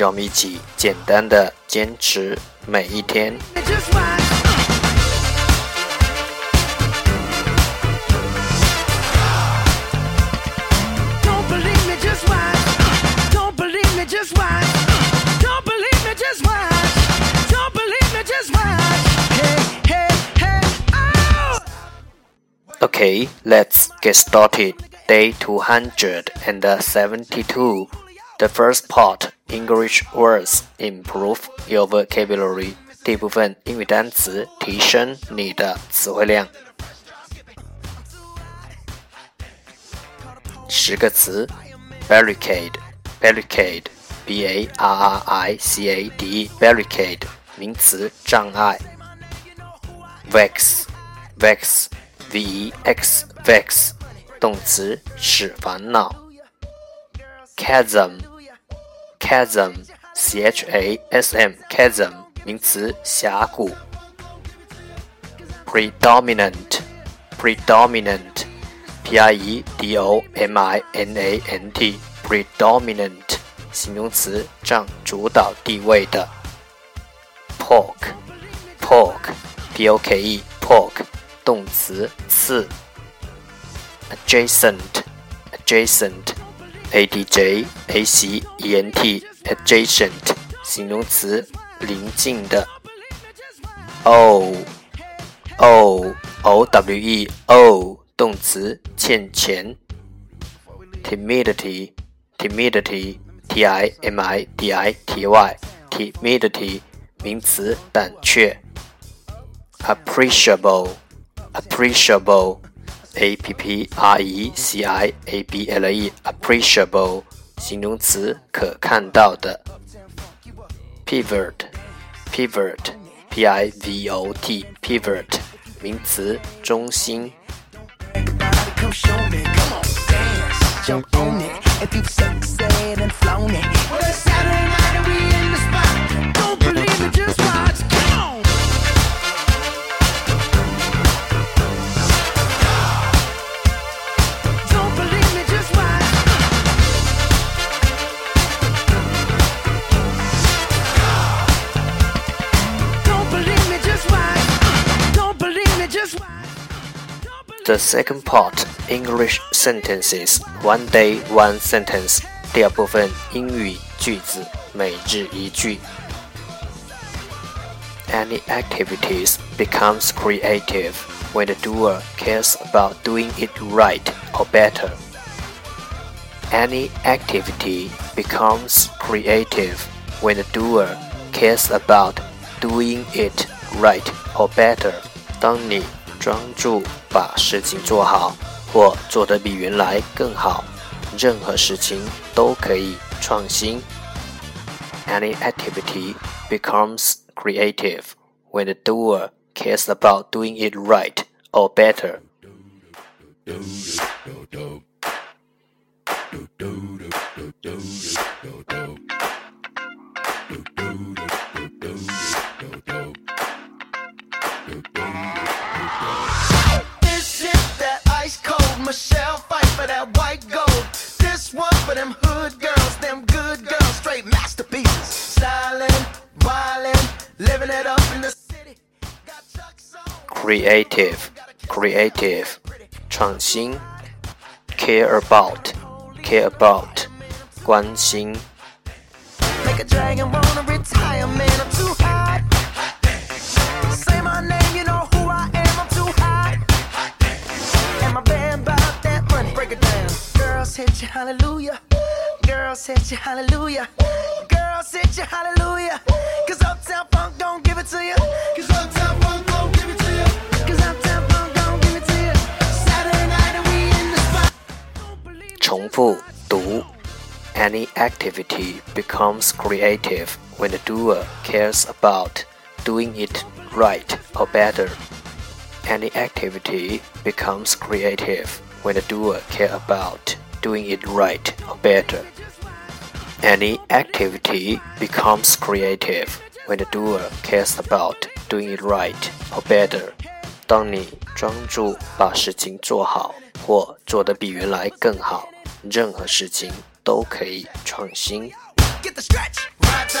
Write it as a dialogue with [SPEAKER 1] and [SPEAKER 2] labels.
[SPEAKER 1] 让我们一起简单的坚持每一天。Okay, let's get started. Day 272. The first part English words improve your vocabulary. 第一部分英语单词提升你的词汇量。十个词：barricade，barricade，b a r r i c a d e，barricade，名词，障碍。vex，vex，v e x，vex，动词，使烦恼。chasm。 Chasm, c h a s m, chasm 名词，峡谷。predominant, predominant, p r e d o m i n a n t, predominant 形容词，占主导地位的。Pork, pork, P-O-K-E, pork 动词，刺。adjacent, adjacent a d j a c e n t 形容词，邻近的。o o o w e o 动词，欠钱。timidity timidity t i m i d i t y timidity 名词，胆怯。appreciable appreciable a p p r e c i a b l e appreciable 形容词可看到的。pivot pivot p i v o t pivot 名词中心。the spot. Don't believe it, just watch. The second part English sentences one day one sentence 第二部分英语句子每日一句。Any activities becomes creative when the doer cares about doing it right or better. Any activity becomes creative when the doer cares about doing it right or better. 当你 专注把事情做好，或做得比原来更好。任何事情都可以创新。Any activity becomes creative when the doer cares about doing it right or better. them hood girls, them good girls, straight masterpieces. Stylin', wildin', living it up in the city. Creative, creative 创新，care about care about 关心。Make a dragon wanna retire, man, I'm too hot. Say my name, you know who I am, I'm too hot. And my band bought that money, break it down. Girls hit you, hallelujah. Girls hit you, hallelujah. Girls hit you, hallelujah. Cause Uptown Funk don't give it to you. Cause Uptown Funk don't give it to you. Cause Uptown Funk don't give it to you. Saturday night and we in the spot. 重复读 any activity becomes creative when the doer cares about doing it right or better. Any activity becomes creative when the doer cares about doing it right or better. Any activity becomes creative when the doer cares about doing it right or better. 当你专注把事情做好，或做得比原来更好，任何事情都可以创新。That's the